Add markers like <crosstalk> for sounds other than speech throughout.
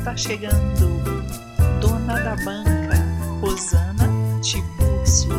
está chegando, dona da banca, Rosana Tibúrcio.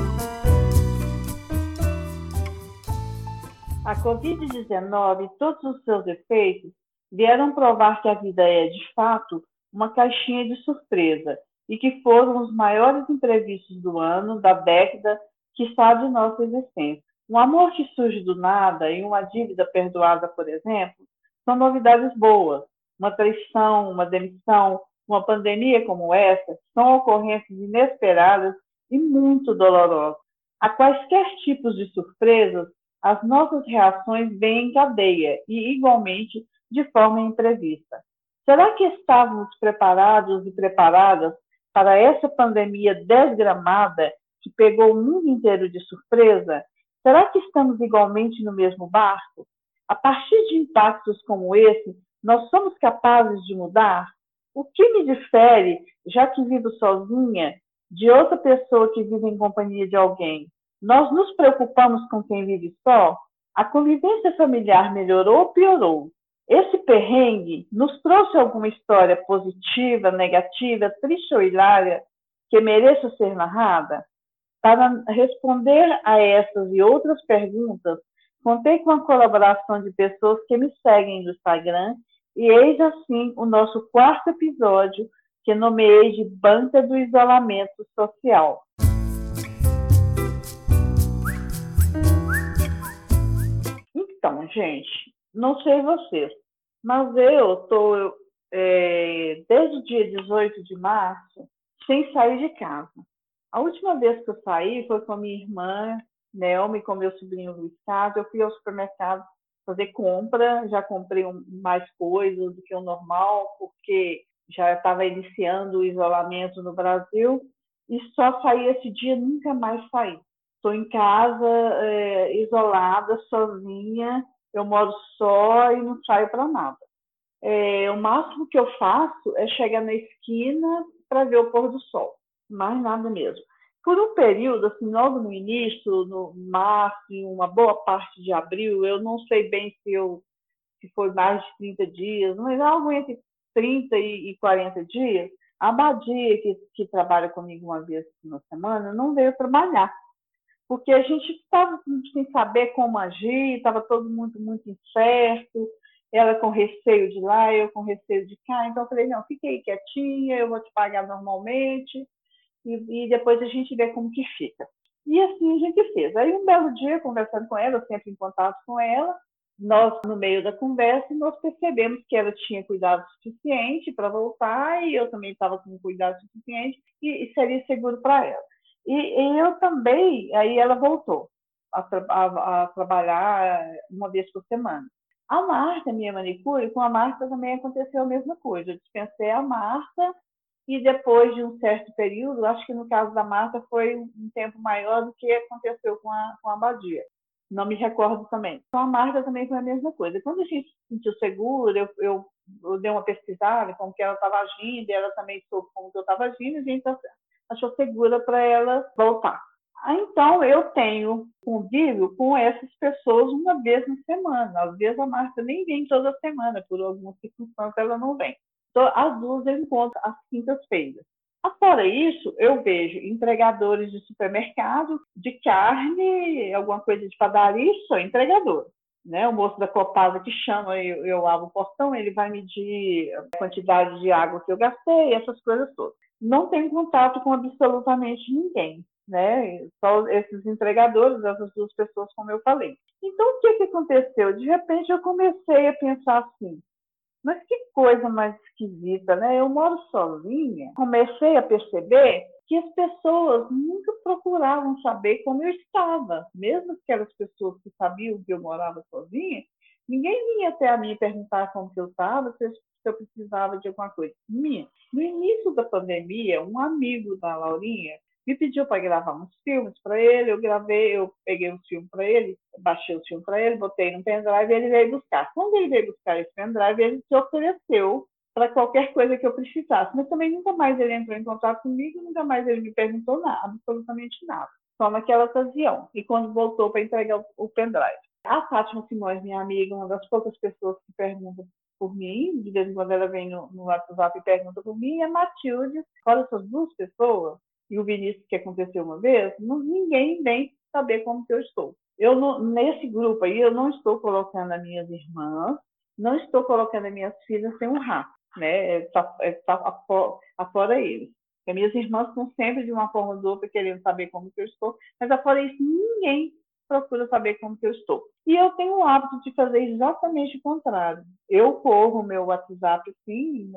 A Covid-19 e todos os seus efeitos vieram provar que a vida é, de fato, uma caixinha de surpresa e que foram os maiores imprevistos do ano, da década, que está de nossa existência. Um amor que surge do nada e uma dívida perdoada, por exemplo, são novidades boas, uma traição, uma demissão, uma pandemia como essa, são ocorrências inesperadas e muito dolorosas. A quaisquer tipos de surpresas, as nossas reações vêm em cadeia e, igualmente, de forma imprevista. Será que estávamos preparados e preparadas para essa pandemia desgramada que pegou o mundo inteiro de surpresa? Será que estamos igualmente no mesmo barco? A partir de impactos como esse, nós somos capazes de mudar? O que me difere, já que vivo sozinha, de outra pessoa que vive em companhia de alguém? Nós nos preocupamos com quem vive só? A convivência familiar melhorou ou piorou? Esse perrengue nos trouxe alguma história positiva, negativa, triste ou hilária que mereça ser narrada? Para responder a essas e outras perguntas, contei com a colaboração de pessoas que me seguem no Instagram e eis assim o nosso quarto episódio, que nomeei de Banca do Isolamento Social. Então, gente, não sei vocês, mas eu estou é, desde o dia 18 de março sem sair de casa. A última vez que eu saí foi com a minha irmã, Nelme, com meu sobrinho Luiz Carlos. Eu fui ao supermercado fazer compra, já comprei um, mais coisas do que o normal, porque já estava iniciando o isolamento no Brasil, e só saí esse dia, nunca mais saí. Estou em casa, é, isolada, sozinha, eu moro só e não saio para nada. É, o máximo que eu faço é chegar na esquina para ver o pôr do sol, mais nada mesmo por um período, assim, logo no início, no março, uma boa parte de abril, eu não sei bem se, eu, se foi mais de 30 dias, mas algo entre 30 e 40 dias, a Badia, que, que trabalha comigo uma vez na semana, não veio trabalhar. Porque a gente estava sem saber como agir, estava todo mundo muito incerto, ela com receio de lá, eu com receio de cá. Então, eu falei: não, fique aí quietinha, eu vou te pagar normalmente e, e depois a gente vê como que fica. E assim a gente fez. Aí um belo dia, conversando com ela, sempre em contato com ela, nós, no meio da conversa, nós percebemos que ela tinha cuidado suficiente para voltar e eu também estava com cuidado suficiente e, e seria seguro para ela. E, e, eu também, aí ela voltou a, a, a, trabalhar uma vez por semana. A Marta, minha manicure, com a Marta também aconteceu a mesma coisa. Eu dispensei a Marta e depois de um certo período, acho que no caso da Marta foi um tempo maior do que aconteceu com a, com a Badia. Não me recordo também. Com a Marta também foi a mesma coisa. Quando a gente se sentiu segura, eu, eu, eu dei uma pesquisada como que ela estava agindo, e ela também soube como que eu estava agindo, e a gente achou segura para ela voltar. Então, eu tenho convívio com essas pessoas uma vez na semana. Às vezes a Marta nem vem toda semana, por alguma circunstância ela não vem. Então, as duas eu encontro às quintas-feiras. Fora isso, eu vejo entregadores de supermercado, de carne, alguma coisa de padaria, sou entregador. Né? O moço da Copasa que chama, eu, eu abro o portão, ele vai medir a quantidade de água que eu gastei, essas coisas todas. Não tenho contato com absolutamente ninguém, né? Só esses entregadores, essas duas pessoas, como eu falei. Então, o que, que aconteceu? De repente, eu comecei a pensar assim: mas que coisa mais esquisita, né? Eu moro sozinha, comecei a perceber que as pessoas nunca procuravam saber como eu estava, mesmo aquelas pessoas que sabiam que eu morava sozinha, Ninguém vinha até a mim perguntar como que eu estava, se eu precisava de alguma coisa. Minha. No início da pandemia, um amigo da Laurinha me pediu para gravar uns filmes para ele, eu gravei, eu peguei um filme para ele, baixei o filme para ele, botei no pendrive e ele veio buscar. Quando ele veio buscar esse pendrive, ele se ofereceu para qualquer coisa que eu precisasse, mas também nunca mais ele entrou em contato comigo, nunca mais ele me perguntou nada, absolutamente nada, só naquela ocasião, e quando voltou para entregar o pendrive. A Fátima Simões, minha amiga, uma das poucas pessoas que perguntam por mim, de vez em quando ela vem no, no WhatsApp e pergunta por mim, e a Matilde, fora essas duas pessoas, e o Vinícius que aconteceu uma vez, não, ninguém vem saber como que eu estou. Eu não, nesse grupo aí, eu não estou colocando as minhas irmãs, não estou colocando as minhas filhas sem um rato, né? Está é, tá afora, eles. As minhas irmãs estão sempre, de uma forma ou de outra, querendo saber como que eu estou, mas afora isso, ninguém procura saber como que eu estou. E eu tenho o hábito de fazer exatamente o contrário. Eu corro o meu WhatsApp, sim,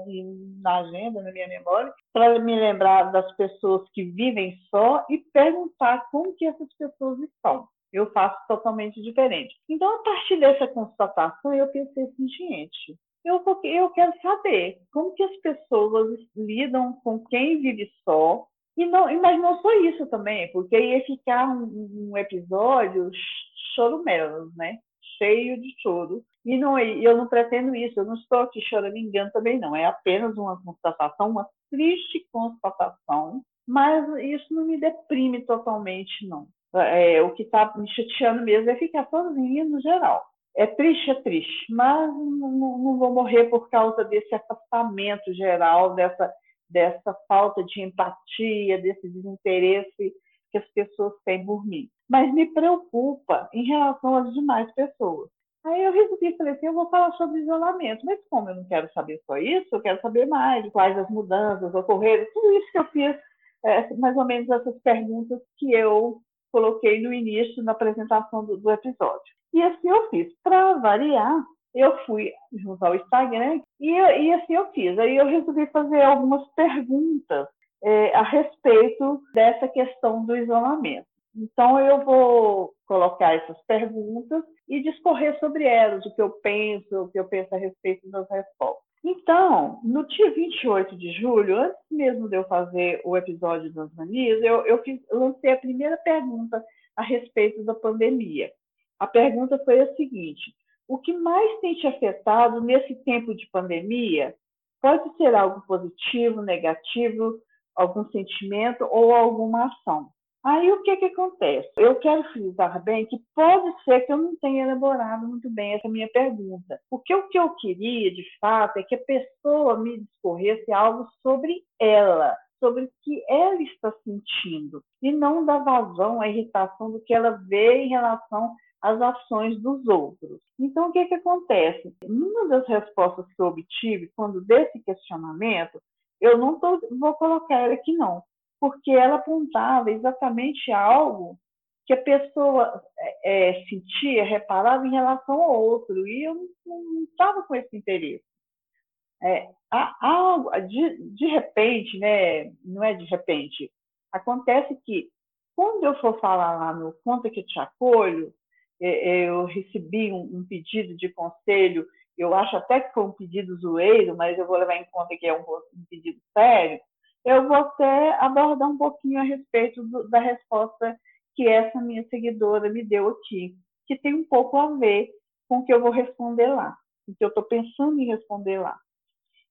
na agenda, na minha memória, para me lembrar das pessoas que vivem só e perguntar como que essas pessoas estão. Eu faço totalmente diferente. Então, a partir dessa constatação, eu pensei assim, gente, eu, eu quero saber como que as pessoas lidam com quem vive só, e não, mas não só isso também, porque ia ficar um, um episódio chorumelos, né? Cheio de choro. E não, eu não pretendo isso, eu não estou aqui chorando engano também não. É apenas uma constatação, uma triste constatação, mas isso não me deprime totalmente, não. É, o que está me chateando mesmo é ficar sozinha no geral. É triste, é triste, mas não, não vou morrer por causa desse afastamento geral, dessa dessa falta de empatia, desse desinteresse que as pessoas têm por mim. Mas me preocupa em relação às demais pessoas. Aí eu resolvi, falei assim, eu vou falar sobre isolamento. Mas como eu não quero saber só isso, eu quero saber mais quais as mudanças ocorreram, tudo isso que eu fiz, é, mais ou menos essas perguntas que eu coloquei no início, na apresentação do, do episódio. E assim eu fiz. Para variar, eu fui junto ao Instagram e, e assim eu fiz. Aí eu resolvi fazer algumas perguntas é, a respeito dessa questão do isolamento. Então eu vou colocar essas perguntas e discorrer sobre elas, o que eu penso, o que eu penso a respeito das respostas. Então, no dia 28 de julho, antes mesmo de eu fazer o episódio das manias, eu, eu, fiz, lancei a primeira pergunta a respeito da pandemia. A pergunta foi a seguinte: o que mais tem te afetado nesse tempo de pandemia pode ser algo positivo, negativo, algum sentimento ou alguma ação. Aí o que, que acontece? Eu quero frisar bem que pode ser que eu não tenha elaborado muito bem essa minha pergunta. Porque o que eu queria, de fato, é que a pessoa me discorresse algo sobre ela, sobre o que ela está sentindo, e não da vazão, a irritação do que ela vê em relação as ações dos outros. Então, o que, que acontece? Numa das respostas que eu obtive, quando desse questionamento, eu não tô, vou colocar ela aqui não, porque ela apontava exatamente algo que a pessoa é, é sentia, reparava em relação ao outro, e eu não estava com esse interesse. É, há, de, de repente, né, não é de repente, acontece que quando eu for falar lá no Conta que te acolho, eu recebi um, pedido de conselho, eu acho até que foi um pedido zoeiro, mas eu vou levar em conta que é um, pedido sério, eu vou até abordar um pouquinho a respeito do, da resposta que essa minha seguidora me deu aqui, que tem um pouco a ver com o que eu vou responder lá, o que eu estou pensando em responder lá.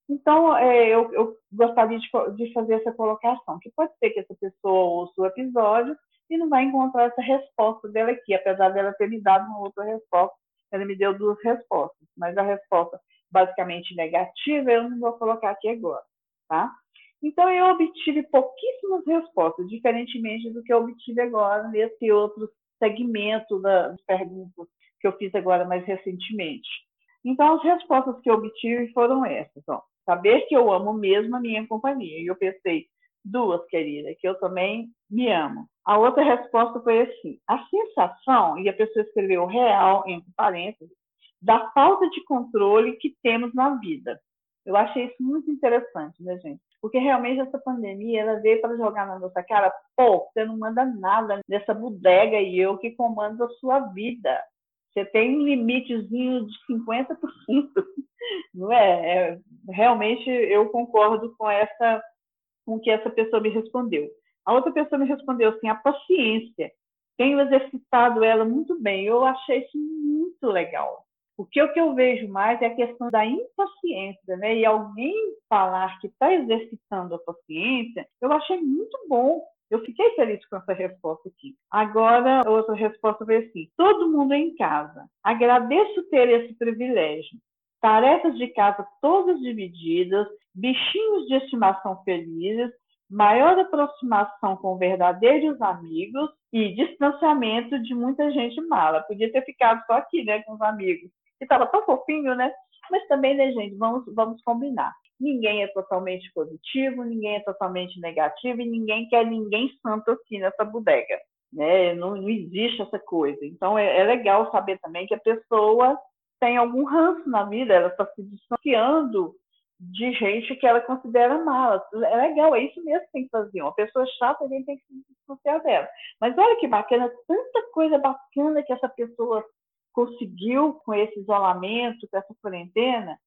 Então, é, eu, eu, gostaria de, de, fazer essa colocação, que pode ser que essa pessoa ouça o episódio e não vai encontrar essa resposta dela aqui, apesar dela ter me dado uma outra resposta. Ela me deu duas respostas, mas a resposta basicamente negativa eu não vou colocar aqui agora, tá? Então eu obtive pouquíssimas respostas, diferentemente do que eu obtive agora nesse outro segmento das perguntas que eu fiz agora mais recentemente. Então as respostas que eu obtive foram essas, ó. Saber que eu amo mesmo a minha companhia. E eu pensei, duas, querida, que eu também me amo. A outra resposta foi assim: a sensação, e a pessoa escreveu real, entre parênteses, da falta de controle que temos na vida. Eu achei isso muito interessante, né, gente? Porque realmente essa pandemia ela veio para jogar na nossa cara, pô, você não manda nada nessa bodega e eu que comando a sua vida. Você tem um limitezinho de 50%, <laughs> não é? é? Realmente eu concordo com essa com que essa pessoa me respondeu. A outra pessoa me respondeu assim, a paciência. Tenho exercitado ela muito bem. Eu achei isso muito legal. Porque o que eu vejo mais é a questão da impaciência, né? E alguém falar que está exercitando a paciência, eu achei muito bom. Eu fiquei feliz com essa resposta aqui. Agora, outra resposta foi assim: todo mundo em casa. Agradeço ter esse privilégio. Tarefas de casa todas divididas, bichinhos de estimação felizes, maior aproximação com verdadeiros amigos e distanciamento de muita gente mala. Podia ter ficado só aqui, né, com os amigos que estava tão fofinho, né? Mas também, né, gente, vamos, vamos combinar. Ninguém é totalmente positivo, ninguém é totalmente negativo e ninguém quer ninguém santo aqui nessa bodega. Né? Não, não existe essa coisa. Então, é, é legal saber também que a pessoa tem algum ranço na vida, ela está se distanciando de gente que ela considera mala. É legal, é isso mesmo que tem que fazer. Uma pessoa chata, a gente tem que se distanciar dela. Mas olha que bacana, tanta coisa bacana que essa pessoa conseguiu com esse isolamento, com essa quarentena,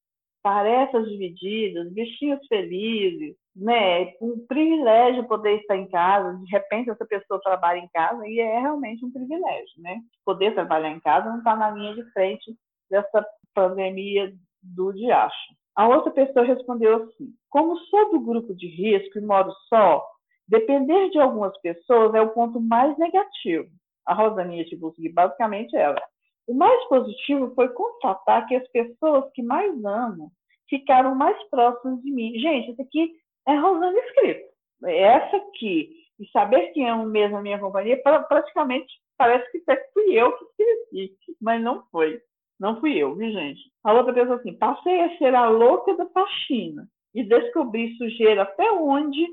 tarefas divididas, bichinhos felizes, né? Um privilégio poder estar em casa. De repente essa pessoa trabalha em casa e é realmente um privilégio, né? Poder trabalhar em casa não está na linha de frente dessa pandemia do diacho. A outra pessoa respondeu assim: como sou do grupo de risco e moro só, depender de algumas pessoas é o ponto mais negativo. A Rosaninha Tiburski, basicamente ela. O mais positivo foi constatar que as pessoas que mais amo ficaram mais próximas de mim. Gente, isso aqui é Rosana escrito. Essa aqui, e saber que amo mesmo a minha companhia, praticamente parece que fui eu que escrevi, mas não foi. Não fui eu, viu, gente? A outra pessoa assim, passei a ser a louca da faxina e descobri sujeira até onde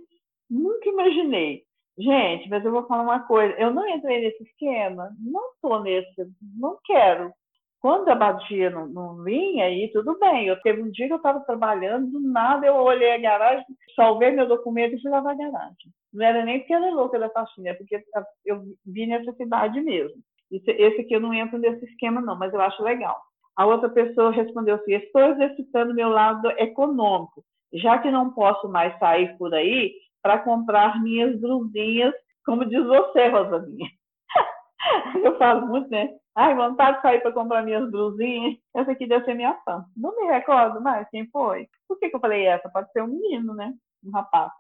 nunca imaginei. Gente, mas eu vou falar uma coisa. Eu não entrei nesse esquema, não estou nesse, não quero. Quando a batia não, não vinha, aí tudo bem. Eu teve um dia que eu estava trabalhando, do nada eu olhei a garagem, salvei meu documento e fui lavar a garagem. Não era nem porque era louca da faxina, é porque eu vi necessidade mesmo. Esse aqui eu não entro nesse esquema, não, mas eu acho legal. A outra pessoa respondeu assim: estou exercitando meu lado econômico. Já que não posso mais sair por aí, para comprar minhas blusinhas, como diz você, Rosaninha. <laughs> Eu falo muito, né? Ai, vontade de sair para comprar minhas blusinhas. Essa aqui deve ser minha fã. Não me recordo mais quem foi. Por que, que eu falei essa? Pode ser um menino, né? Um rapaz.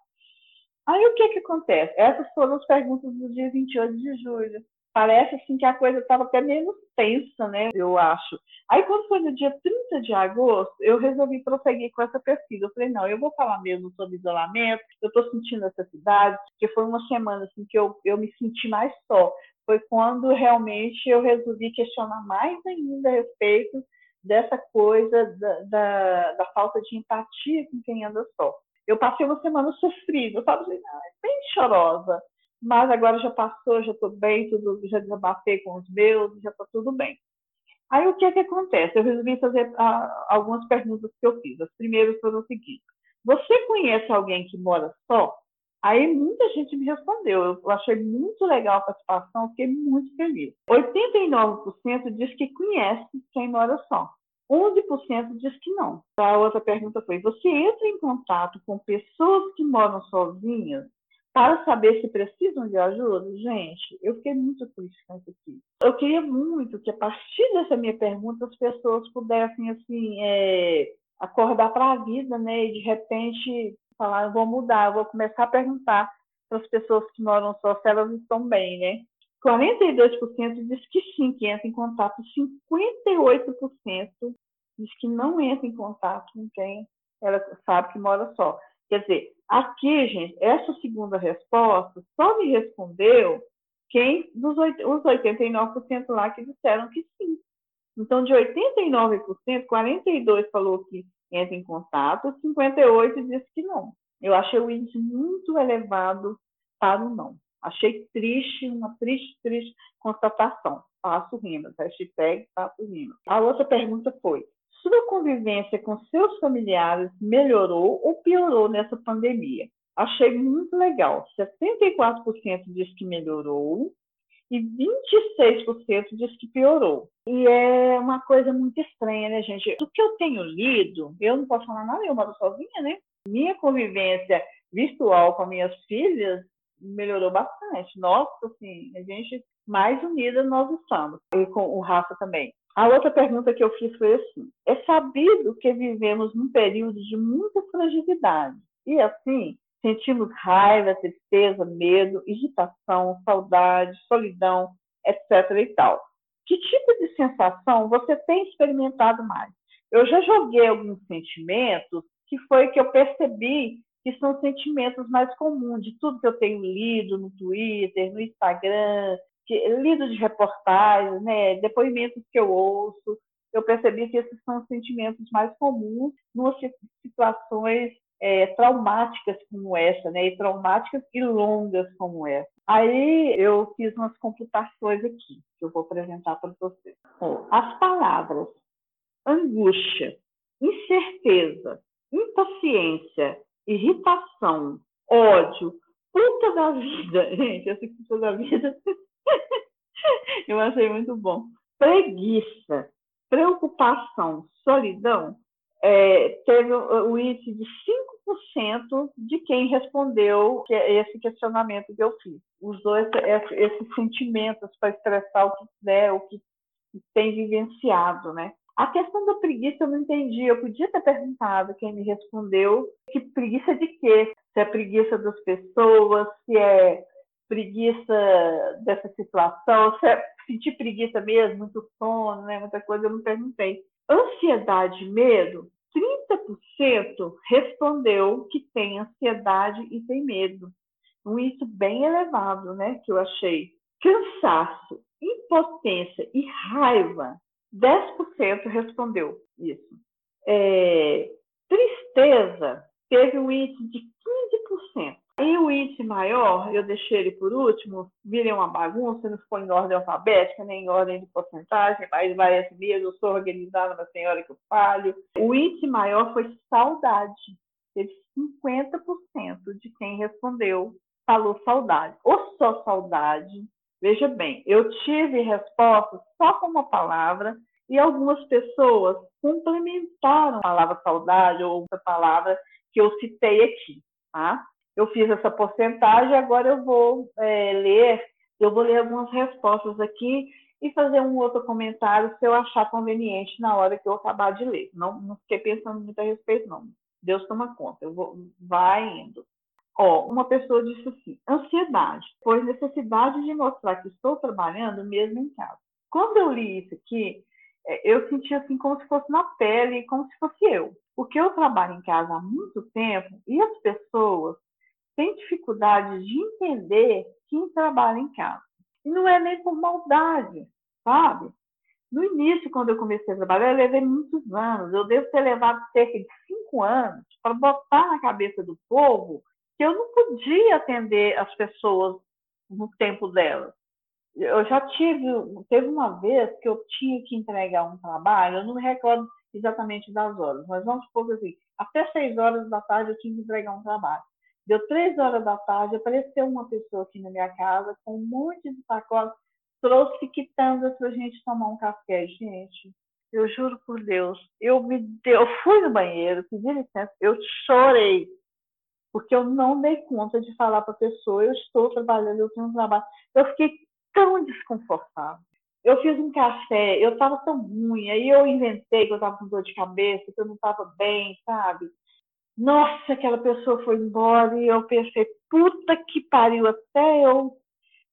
Aí o que que acontece? Essas foram as perguntas do dia 28 de julho parece assim que a coisa estava até menos tensa, né? Eu acho. Aí quando foi no dia 30 de agosto, eu resolvi prosseguir com essa pesquisa. Eu falei, não, eu vou falar mesmo sobre isolamento, eu estou sentindo essa cidade, porque foi uma semana assim que eu, eu me senti mais só. Foi quando realmente eu resolvi questionar mais ainda a respeito dessa coisa da, da, da falta de empatia com quem anda só. Eu passei uma semana sofrida, eu estava bem chorosa mas agora já passou, já estou bem, tudo, já desabafei com os meus, já está tudo bem. Aí o que é que acontece? Eu resolvi fazer ah, algumas perguntas que eu fiz. As primeiras foram o seguinte: você conhece alguém que mora só? Aí muita gente me respondeu. Eu achei muito legal a participação, fiquei muito feliz. 89% diz que conhece quem mora só. 11% diz que não. A outra pergunta foi: você entra em contato com pessoas que moram sozinhas? Para saber se precisam de ajuda, gente, eu fiquei muito triste com isso aqui. Eu queria muito que, a partir dessa minha pergunta, as pessoas pudessem, assim, é, acordar para a vida, né? E, de repente, falar, eu vou mudar, eu vou começar a perguntar para as pessoas que moram só se elas estão bem, né? 42% diz que sim, que entra em contato. 58% diz que não entra em contato com quem ela sabe que mora só. Quer dizer, aqui, gente, essa segunda resposta só me respondeu quem dos os 89% lá que disseram que sim. Então, de 89%, 42% falou que entra em contato, 58% disse que não. Eu achei o índice muito elevado para o não. Achei triste, uma triste, triste constatação. Faço rimas, hashtag faço rimas. A outra pergunta foi, sua convivência com seus familiares melhorou ou piorou nessa pandemia? Achei muito legal. 74% diz que melhorou e 26% diz que piorou. E é uma coisa muito estranha, né, gente? Do que eu tenho lido, eu não posso falar nada, eu moro sozinha, né? Minha convivência virtual com minhas filhas melhorou bastante. Nossa, assim, a gente mais unida nós estamos. E com o Rafa também. A outra pergunta que eu fiz foi assim: é sabido que vivemos num período de muita fragilidade e assim sentimos raiva, tristeza, medo, irritação, saudade, solidão, etc. e tal. Que tipo de sensação você tem experimentado mais? Eu já joguei alguns sentimentos que foi que eu percebi que são sentimentos mais comuns de tudo que eu tenho lido no Twitter, no Instagram, lido de reportagens, né, depoimentos que eu ouço, eu percebi que esses são os sentimentos mais comuns em situações é, traumáticas como essa, né, e traumáticas e longas como essa. Aí eu fiz umas computações aqui, que eu vou apresentar para vocês. As palavras angústia, incerteza, impaciência, irritação, ódio, puta da vida, <laughs> gente, essa puta da vida <laughs> Eu achei muito bom. Preguiça, preocupação, solidão, é, teve o índice de 5% de quem respondeu esse questionamento que eu fiz. Usou esse, esses sentimentos para expressar o que quiser, o que tem vivenciado, né? A questão da preguiça eu não entendi. Eu podia ter perguntado quem me respondeu que preguiça de quê? Se é preguiça das pessoas, se é preguiça dessa situação, se é sentir preguiça mesmo, muito sono, né, muita coisa, eu não perguntei. Ansiedade medo, 30% respondeu que tem ansiedade e tem medo. Um índice bem elevado, né, que eu achei. Cansaço, impotência e raiva, 10% respondeu isso. É, tristeza, teve um índice de 15%. E o índice maior, eu deixei ele por último, virem uma bagunça, não ficou em ordem alfabética, nem em ordem de porcentagem, mas vai mesmo, eu sou organizada, mas tem hora que eu falho. O índice maior foi saudade. Teve 50% de quem respondeu falou saudade. Ou só saudade. Veja bem, eu tive respostas só com uma palavra e algumas pessoas complementaram a palavra saudade ou outra palavra que eu citei aqui, tá? Eu fiz essa porcentagem, agora eu vou é, ler, eu vou ler algumas respostas aqui e fazer um outro comentário se eu achar conveniente na hora que eu acabar de ler. Não, não fiquei pensando muito a respeito, não. Deus toma conta, eu vou, vai indo. Ó, uma pessoa disse assim: ansiedade, pois necessidade de mostrar que estou trabalhando mesmo em casa. Quando eu li isso aqui, é, eu senti assim como se fosse na pele, como se fosse eu. Porque eu trabalho em casa há muito tempo e as pessoas tem dificuldade de entender quem trabalha em casa. E não é nem por maldade, sabe? No início, quando eu comecei a trabalhar, eu levei muitos anos. Eu devo ter levado cerca de cinco anos para botar na cabeça do povo que eu não podia atender as pessoas no tempo delas. Eu já tive, teve uma vez que eu tinha que entregar um trabalho, eu não me recordo exatamente das horas, mas vamos supor assim, até seis horas da tarde eu tinha que entregar um trabalho. Deu três horas da tarde, apareceu uma pessoa aqui na minha casa com um monte de sacola, trouxe quitandas para a gente tomar um café. Gente, eu juro por Deus, eu me deu, eu fui no banheiro, pedi licença, eu chorei, porque eu não dei conta de falar para a pessoa, eu estou trabalhando, eu tenho um trabalho. Eu fiquei tão desconfortável. Eu fiz um café, eu estava tão ruim, aí eu inventei que eu estava com dor de cabeça, que eu não estava bem, sabe? Nossa, aquela pessoa foi embora e eu pensei, puta que pariu, até eu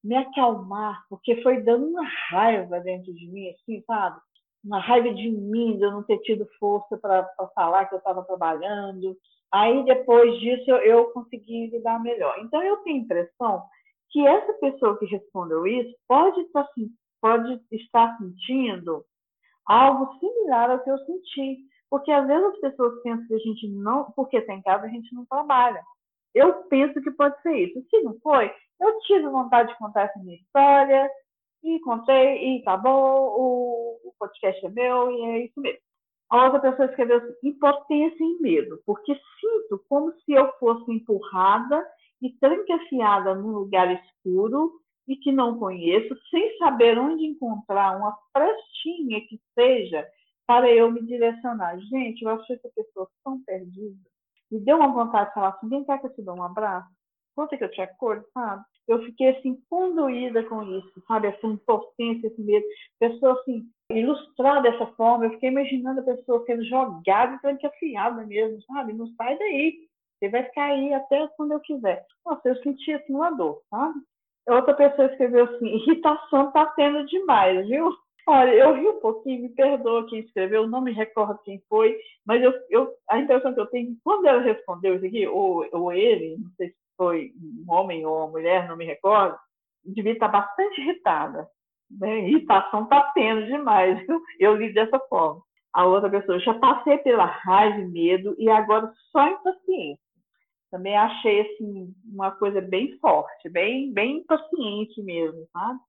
me acalmar, porque foi dando uma raiva dentro de mim, assim, sabe? Uma raiva de mim, de eu não ter tido força para falar que eu estava trabalhando. Aí, depois disso, eu, eu consegui lidar melhor. Então, eu tenho a impressão que essa pessoa que respondeu isso pode estar, pode estar sentindo algo similar ao que eu senti. Porque às vezes as pessoas pensam que a gente não, porque está em casa, a gente não trabalha. Eu penso que pode ser isso. Se não foi, eu tive vontade de contar essa minha história e contei e tá bom, o, podcast é meu e é isso mesmo. A outra pessoa escreveu assim, impotência e medo, porque sinto como se eu fosse empurrada e trancafiada num lugar escuro e que não conheço, sem saber onde encontrar uma frestinha que seja para eu me direcionar. Gente, eu achei essa pessoa tão perdida. Me deu uma vontade de falar assim, vem cá que eu te dou um abraço. Conta que eu te acordo, sabe? Eu fiquei assim, conduída com isso, sabe? Essa impotência, esse medo. Pessoa assim, ilustrar dessa forma, eu fiquei imaginando a pessoa sendo jogada trancafiada mesmo, sabe? Não sai daí. Você vai ficar aí até quando eu quiser. Nossa, eu senti assim uma dor, sabe? Outra pessoa escreveu assim: irritação tá tendo demais, viu? Olha, eu ri um pouquinho, me perdoa quem escreveu, não me recordo quem foi, mas eu, eu, a impressão que eu tenho, quando ela respondeu isso aqui, ou, ou ele, não sei se foi um homem ou uma mulher, não me recordo, devia estar bastante irritada. Né? Irritação está tendo demais, viu? Eu li dessa forma. A outra pessoa, já passei pela raiva e medo e agora só impaciência também achei assim uma coisa bem forte, bem bem impaciente mesmo, sabe?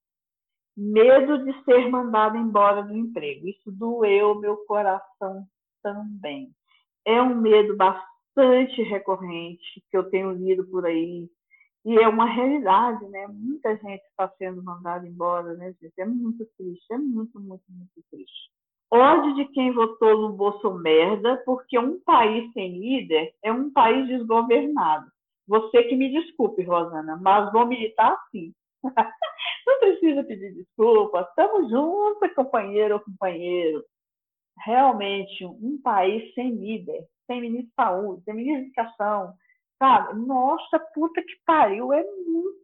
Medo de ser mandado embora do emprego. Isso doeu meu coração também. É um medo bastante recorrente que eu tenho lido por aí e é uma realidade, né? Muita gente está sendo mandada embora, né, gente? É muito triste, é muito, muito, muito triste ódio de quem votou no Bolsonaro, porque um país sem líder é um país desgovernado. Você que me desculpe, Rosana, mas vou militar sim. <laughs> Não precisa pedir desculpa, estamos juntos, companheiro ou companheiro. Realmente, um país sem líder, sem ministro de saúde, sem ministro de educação, sabe? Nossa, puta que pariu, é muito.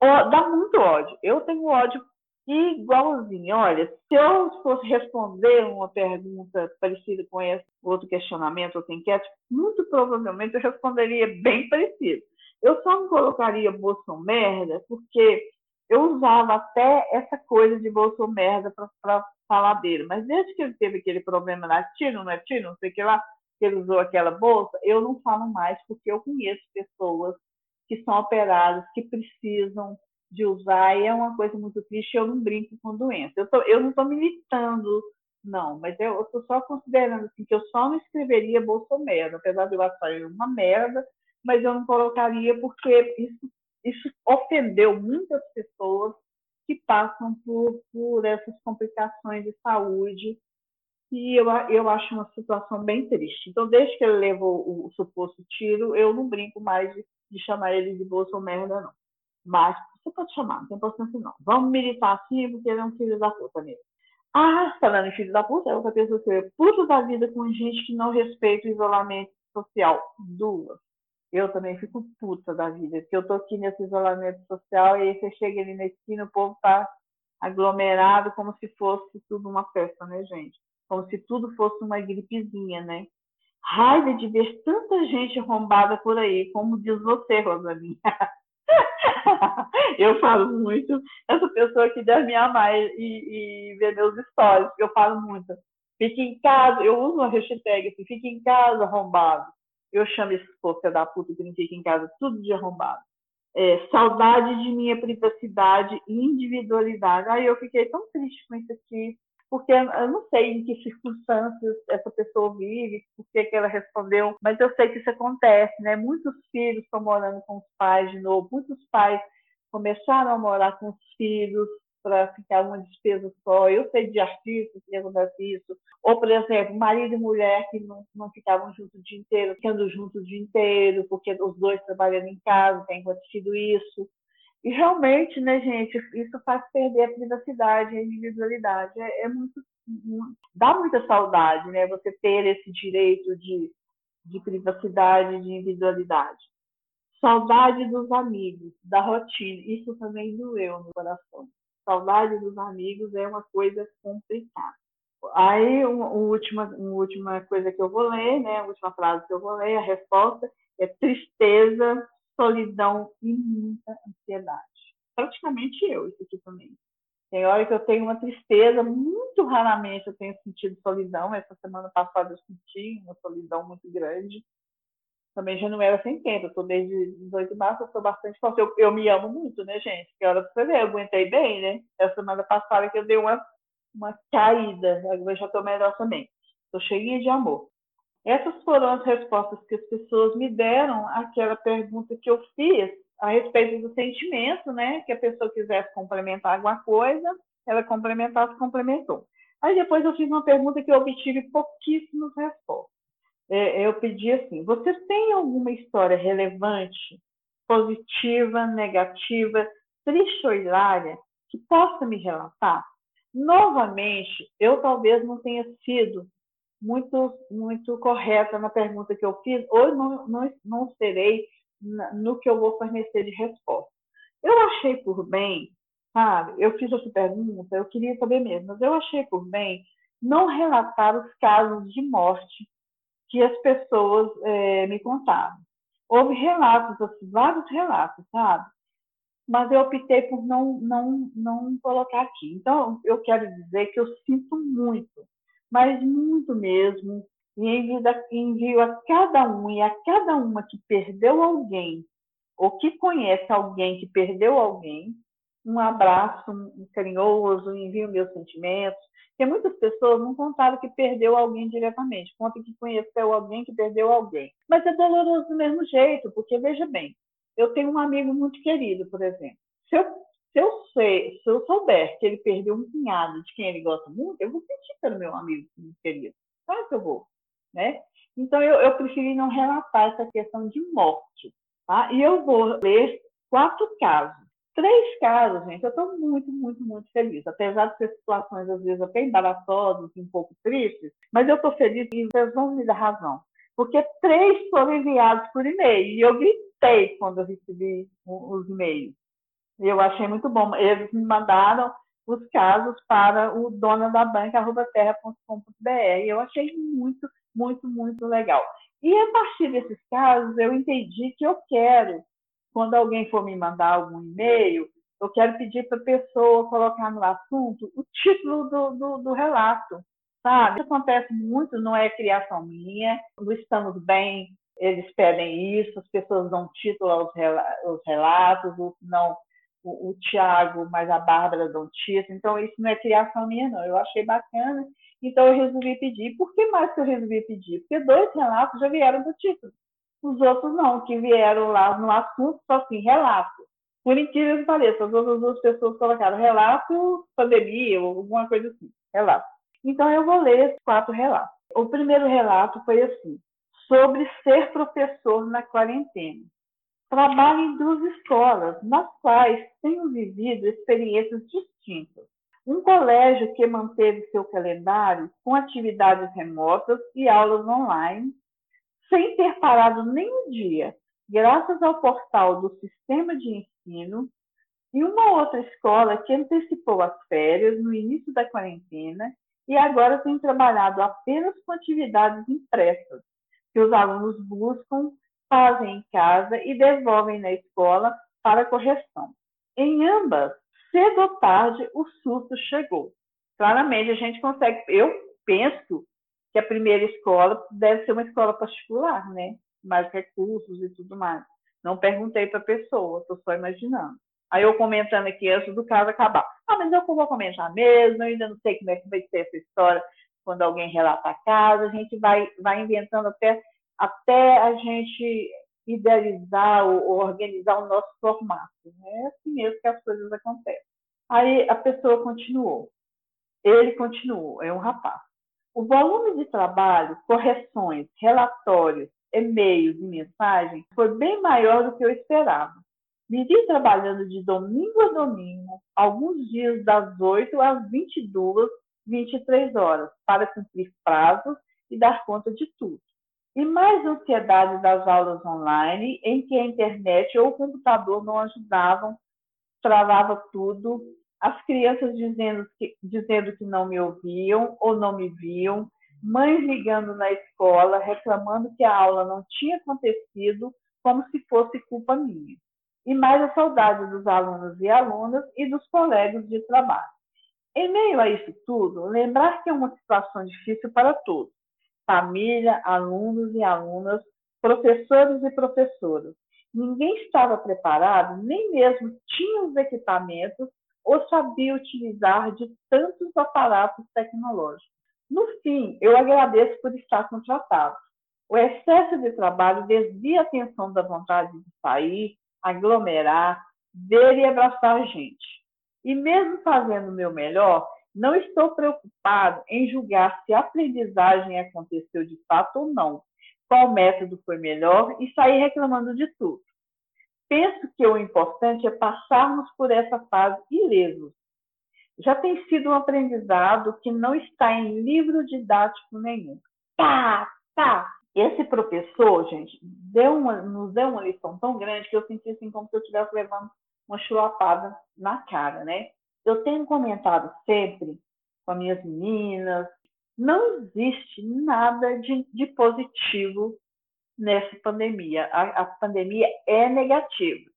dá muito ódio. Eu tenho ódio igualzinho. Olha, se eu fosse responder uma pergunta parecida com esse outro questionamento, outra enquete, muito provavelmente eu responderia bem parecido. Eu só não colocaria Bolsonaro porque eu usava até essa coisa de Bolsonaro para falar dele. Mas desde que ele teve aquele problema lá, tiro, não é tiro, não sei o que lá, que ele usou aquela bolsa, eu não falo mais porque eu conheço pessoas que são operadas, que precisam de usar, e é uma coisa muito triste, eu não brinco com doença. Eu, tô, eu não estou militando, não, mas eu estou só considerando assim, que eu só não escreveria Bolsonaro, apesar de eu achar uma merda, mas eu não colocaria porque isso, isso ofendeu muitas pessoas que passam por, por essas complicações de saúde e eu, eu acho uma situação bem triste. Então, desde que ele levou o, o suposto tiro, eu não brinco mais de, de chamar ele de Bolsonaro, não. Mas você pode chamar, não tem importância não. Vamos militar assim porque ele é um filho da puta mesmo. Ah, falando em filho da puta, é outra pessoa que é puta da vida com gente que não respeita o isolamento social. Duas. Eu também fico puta da vida, porque eu tô aqui nesse isolamento social e aí você chega ali na esquina, o povo tá aglomerado como se fosse tudo uma festa, né, gente? Como se tudo fosse uma gripezinha, né? Raiva de ver tanta gente arrombada por aí, como diz você, Rosalinha. <laughs> eu falo muito. Essa pessoa que deve me amar e, e ver meus stories, eu falo muito. Fique em casa, eu uso uma hashtag assim, fique em casa arrombado. Eu chamo esse povo da puta que não fica em casa, tudo de arrombado. É, saudade de minha privacidade e individualidade. Aí eu fiquei tão triste com isso aqui porque eu não sei em que circunstâncias essa pessoa vive, por que, ela respondeu, mas eu sei que isso acontece, né? Muitos filhos estão morando com os pais de novo, muitos pais começaram a morar com os filhos para ficar uma despesa só. Eu sei de artistas que acontece isso. Ou, por exemplo, marido e mulher que não, não ficavam juntos o dia inteiro, ficando juntos o dia inteiro, porque os dois trabalhando em casa, tem acontecido isso. E realmente, né, gente, isso faz perder a privacidade, a individualidade. É, é muito, dá muita saudade, né, você ter esse direito de, de privacidade, de individualidade. Saudade dos amigos, da rotina. Isso também doeu no coração. Saudade dos amigos é uma coisa complicada. Aí, uma, última, uma última coisa que eu vou ler, né? A última frase que eu vou ler, a resposta é tristeza solidão e muita ansiedade. Praticamente eu, isso aqui também. Tem hora que eu tenho uma tristeza, muito raramente eu tenho sentido solidão. Essa semana passada eu senti uma solidão muito grande. Também já não era sem tempo, eu estou desde 18 de março, eu estou bastante forte. Eu, eu, me amo muito, né, gente? Que hora pra você ver, eu aguentei bem, né? Essa semana passada que eu dei uma, uma caída, agora já estou melhor também. Estou cheia de amor. Essas foram as respostas que as pessoas me deram àquela pergunta que eu fiz a respeito do sentimento, né? Que a pessoa quisesse complementar alguma coisa, ela complementasse, complementou. Aí depois eu fiz uma pergunta que eu obtive pouquíssimas respostas. É, eu pedi assim: você tem alguma história relevante, positiva, negativa, triste ou hilária, que possa me relatar? Novamente, eu talvez não tenha sido muito, muito correta na pergunta que eu fiz, ou não, não, não serei no que eu vou fornecer de resposta. Eu achei por bem, sabe? Eu fiz essa pergunta, eu queria saber mesmo, mas eu achei por bem não relatar os casos de morte que as pessoas é, me contaram. Houve relatos, assim, vários relatos, sabe? Mas eu optei por não, não, não colocar aqui. Então, eu quero dizer que eu sinto muito, mas muito mesmo, e envio, envio a cada um e a cada uma que perdeu alguém, ou que conhece alguém que perdeu alguém, um abraço carinhoso, envio meus sentimentos, porque muitas pessoas não contaram que perdeu alguém diretamente, contam que conheceu alguém que perdeu alguém. Mas é doloroso do mesmo jeito, porque veja bem, eu tenho um amigo muito querido, por exemplo. Se eu, se eu, sei, se eu souber que ele perdeu um cunhado de quem ele gosta muito, eu vou sentir pelo meu amigo muito querido. Claro que eu vou né? Então, eu, eu preferi não relatar essa questão de morte, tá? E eu vou ler quatro casos. Três casos, gente, eu estou muito, muito, muito feliz. Apesar de ter situações, às vezes, até embaraçosas um pouco tristes, mas eu estou feliz e vocês vão me dar razão. Porque três foram enviados por e-mail. E eu gritei quando eu recebi os e-mails. Eu achei muito bom. Eles me mandaram os casos para o dona da banca.terra.com.br. Eu achei muito, muito, muito legal. E a partir desses casos, eu entendi que eu quero, quando alguém for me mandar algum e-mail, eu quero pedir para a pessoa colocar no assunto o título do, do, do relato, sabe? Isso acontece muito, não é criação minha, não estamos bem, eles pedem isso, as pessoas dão título aos relatos, não o, o Tiago, mas a Bárbara dão título, então isso não é criação minha, não. Eu achei bacana então eu resolvi pedir. Por que mais que eu resolvi pedir? Porque dois relatos já vieram do título. Os outros não, que vieram lá no assunto, só assim, relato. Por incrível que pareça, as outras duas pessoas colocaram relato, pandemia, ou alguma coisa assim, relato. Então eu vou ler esses quatro relatos. O primeiro relato foi assim, sobre ser professor na quarentena. Trabalho em duas escolas, nas quais tenho vivido experiências distintas um colégio que manteve seu calendário com atividades remotas e aulas online, sem ter parado nenhum dia, graças ao portal do Sistema de Ensino, e uma outra escola que antecipou as férias no início da quarentena e agora tem trabalhado apenas com atividades impressas, que os alunos buscam, fazem em casa e devolvem na escola para correção. Em ambas, cedo ou tarde o surto chegou. Claramente a gente consegue, eu penso que a primeira escola deve ser uma escola particular, né? Mais recursos e tudo mais. Não perguntei para a pessoa, estou só imaginando. Aí eu comentando aqui antes do caso acabar. Ah, mas eu vou comentar mesmo, eu ainda não sei como é que vai ser essa história quando alguém relata a casa, a gente vai, vai inventando até, até a gente idealizar ou, organizar o nosso formato. Né? É assim mesmo que as coisas acontecem. Aí a pessoa continuou. Ele continuou, é um rapaz. O volume de trabalho, correções, relatórios, e-mails e mensagens foi bem maior do que eu esperava. Me vi trabalhando de domingo a domingo, alguns dias das 8 às 22, 23 horas, para cumprir prazos e dar conta de tudo e mais ansiedade das aulas online, em que a internet ou o computador não ajudavam, travava tudo, as crianças dizendo que, dizendo que não me ouviam ou não me viam, mães ligando na escola, reclamando que a aula não tinha acontecido, como se fosse culpa minha. E mais a saudade dos alunos e alunas e dos colegas de trabalho. Em meio a isso tudo, lembrar que é uma situação difícil para todos família, alunos e alunas, professores e professoras. Ninguém estava preparado, nem mesmo tinha os equipamentos ou sabia utilizar de tantos aparatos tecnológicos. No fim, eu agradeço por estar contratado. O excesso de trabalho desvia a atenção da vontade de sair, aglomerar, ver e abraçar a gente. E mesmo fazendo o meu melhor, não estou preocupado em julgar se a aprendizagem aconteceu de fato ou não, qual método foi melhor e sair reclamando de tudo. Penso que o importante é passarmos por essa fase ilesos. Já tem sido um aprendizado que não está em livro didático nenhum. Tá, tá. Esse professor, gente, deu uma, nos deu uma lição tão grande que eu senti assim como se eu estivesse levando uma chulapada na cara, né? Eu tenho comentado sempre com as minhas meninas, não existe nada de, de positivo nessa pandemia. A, a, pandemia é negativa.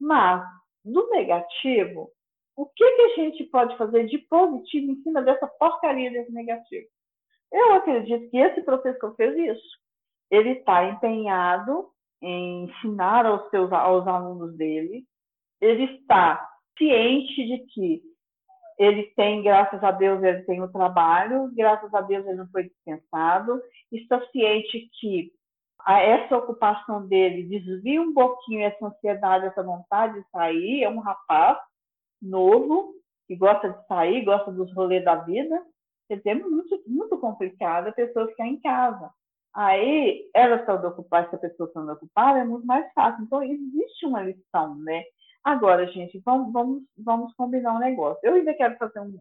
Mas, do negativo, o que, que a gente pode fazer de positivo em cima dessa porcaria desse negativo? Eu acredito que esse professor fez isso. Ele está empenhado em ensinar aos, seus, aos alunos dele, ele está ciente de que ele tem, graças a Deus, ele tem o trabalho, graças a Deus ele não foi dispensado, está ciente que essa ocupação dele desvia um pouquinho essa ansiedade, essa vontade de sair, é um rapaz novo, que gosta de sair, gosta dos rolês da vida, dizer, é muito, muito complicado a pessoa ficar em casa. Aí, ela estando ocupada, se a pessoa estando ocupada, é muito mais fácil. Então, existe uma lição, né? Agora, gente, vamos, vamos, vamos combinar um negócio. Eu ainda quero fazer um,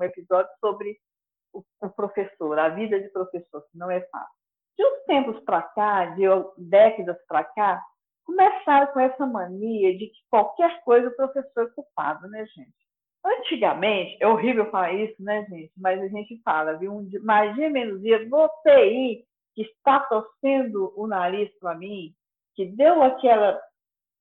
um episódio sobre o, o, professor, a vida de professor, que não é fácil. De uns tempos para cá, de décadas para cá, começaram com essa mania de que qualquer coisa o professor é culpado, né, gente? Antigamente, é horrível falar isso, né, gente? Mas a gente fala, viu? Um dia, mais dia menos dia, você aí que está torcendo o nariz para mim, que deu aquela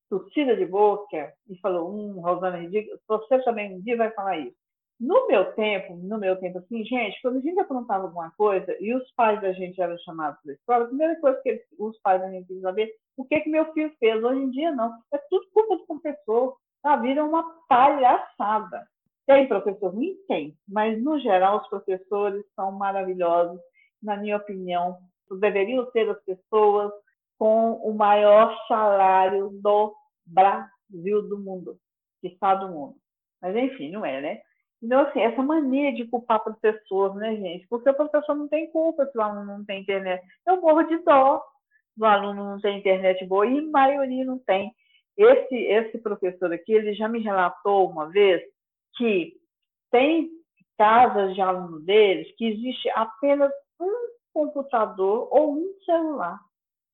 tossida de boca e falou, hum, Rosana você também um dia vai falar isso. No meu tempo, no meu tempo, assim, gente, quando a gente aprontava alguma coisa e os pais da gente eram chamados para a escola, a primeira coisa que eles, os pais da gente queriam saber, o que que meu filho fez? Hoje em dia, não. É tudo culpa do professor. A vida é uma palhaçada. Tem professor ruim? Tem. Mas, no geral, os professores são maravilhosos. Na minha opinião, deveriam ser as pessoas com o maior salário do Brasil, do mundo, que está do mundo. Mas, enfim, não é, né? Então, assim, essa mania de culpar professor, né, gente? Porque o professor não tem culpa se o aluno não tem internet. Eu morro de dó do aluno não tem internet boa e a maioria não tem. Esse, esse professor aqui, ele já me relatou uma vez que tem casas de aluno deles que existe apenas um computador ou um celular.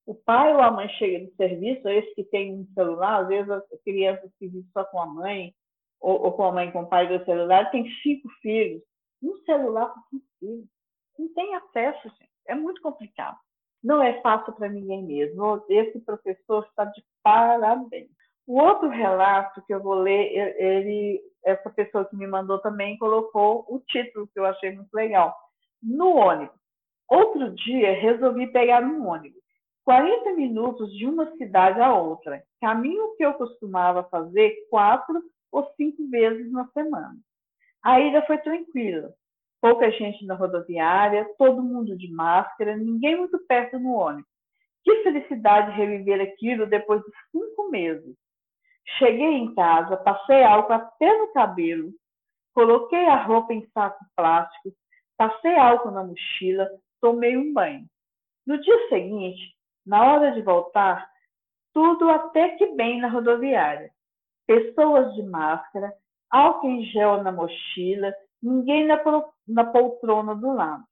O pai ou a mãe chega do serviço, esse que tem um celular, às vezes as crianças que vivem só com a mãe, ou, ou, com a mãe com o pai do celular, tem cinco filhos. Um celular com cinco filhos. Não tem acesso, gente. É muito complicado. Não é fácil para ninguém mesmo. Esse professor está de parabéns. O outro relato que eu vou ler, ele, essa pessoa que me mandou também colocou o título que eu achei muito legal. No ônibus. Outro dia resolvi pegar um ônibus. 40 minutos de uma cidade a outra. Caminho que eu costumava fazer quatro ou cinco vezes na semana. A ida foi tranquila. Pouca gente na rodoviária, todo mundo de máscara, ninguém muito perto no ônibus. Que felicidade reviver aquilo depois de cinco meses. Cheguei em casa, passei álcool até no cabelo, coloquei a roupa em saco plástico, passei álcool na mochila, tomei um banho. No dia seguinte, na hora de voltar, tudo até que bem na rodoviária pessoas de máscara, álcool em gel na mochila, ninguém na, na poltrona do lado.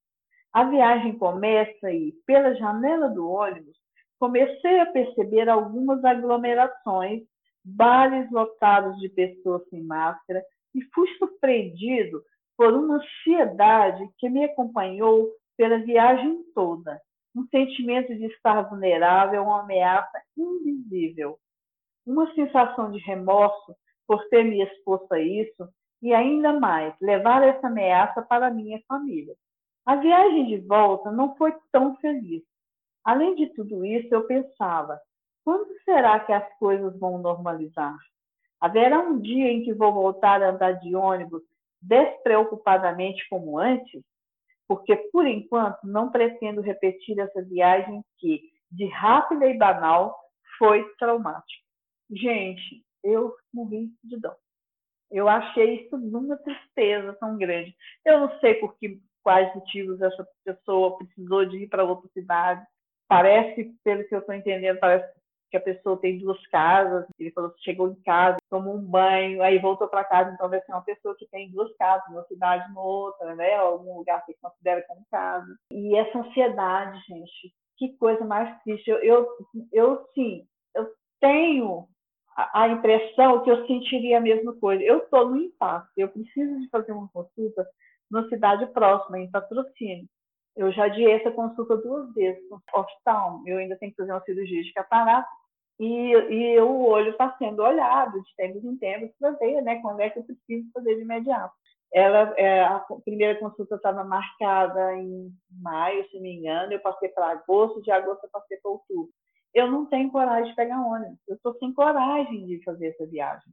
A viagem começa e, pela janela do ônibus, comecei a perceber algumas aglomerações, bares lotados de pessoas sem máscara, e fui surpreendido por uma ansiedade que me acompanhou pela viagem toda. Um sentimento de estar vulnerável a uma ameaça invisível uma sensação de remorso por ter me exposto a isso e ainda mais levar essa ameaça para minha família. A viagem de volta não foi tão feliz. Além de tudo isso, eu pensava: quando será que as coisas vão normalizar? Haverá um dia em que vou voltar a andar de ônibus despreocupadamente como antes? Porque, por enquanto, não pretendo repetir essa viagem que, de rápida e banal, foi traumática. Gente, eu morri de dó. Eu achei isso numa tristeza tão grande. Eu não sei por que, quais motivos essa pessoa precisou de ir para outra cidade. Parece, pelo que eu estou entendendo, parece que a pessoa tem duas casas. Ele falou que chegou em casa, tomou um banho, aí voltou para casa. Então, deve ser uma pessoa que tem duas casas, uma cidade, uma outra, né? Algum lugar que considera como casa. E essa ansiedade, gente, que coisa mais triste. Eu, eu, eu sim, eu tenho a, impressão que eu sentiria a mesma coisa. Eu estou no impasse, eu preciso de fazer uma consulta numa cidade próxima, em patrocínio. Eu já adiei essa consulta duas vezes hospital. Eu ainda tenho que fazer uma cirurgia de catarata e, e o olho está sendo olhado de tempos em tempos para ver né, quando é que eu preciso fazer de imediato. Ela, é, a primeira consulta estava marcada em maio, se não me engano, eu passei para agosto, de agosto eu passei para outubro eu não tenho coragem de pegar ônibus. Eu estou sem coragem de fazer essa viagem.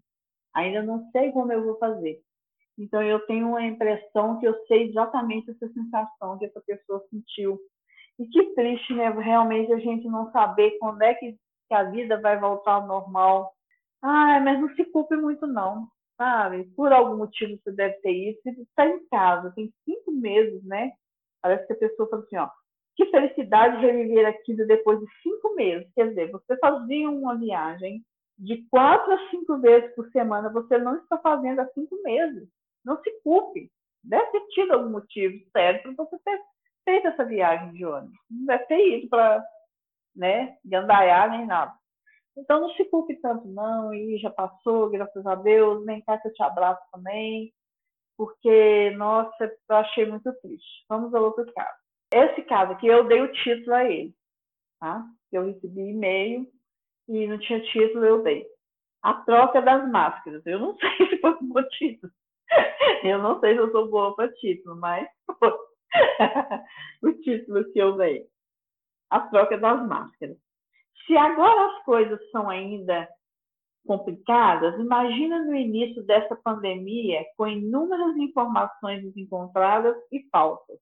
Ainda não sei como eu vou fazer. Então, eu tenho a impressão que eu sei exatamente essa sensação que essa pessoa sentiu. E que triste, né? Realmente a gente não saber quando é que, que a vida vai voltar ao normal. Ah, mas não se culpe muito, não, sabe? Por algum motivo você deve ter isso. Você está em casa, tem cinco meses, né? Parece que a pessoa fala assim, ó, que felicidade reviver aquilo depois de cinco meses. Quer dizer, você fazia uma viagem de quatro a cinco vezes por semana, você não está fazendo há cinco meses. Não se culpe. Deve ter tido algum motivo certo para você ter feito essa viagem de ônibus. Não deve ter ido para né, gandaiar nem nada. Então não se culpe tanto, não, e já passou, graças a Deus, vem cá que eu te abraço também, porque, nossa, eu achei muito triste. Vamos ao outro caso. Esse caso aqui, eu dei o título a ele. Tá? Eu recebi e-mail e não tinha título, eu dei. A troca das máscaras. Eu não <laughs> sei se foi um bom título. Eu não sei se eu sou boa para título, mas foi <laughs> o título que eu dei. A troca das máscaras. Se agora as coisas são ainda complicadas, imagina no início dessa pandemia, com inúmeras informações desencontradas e falsas.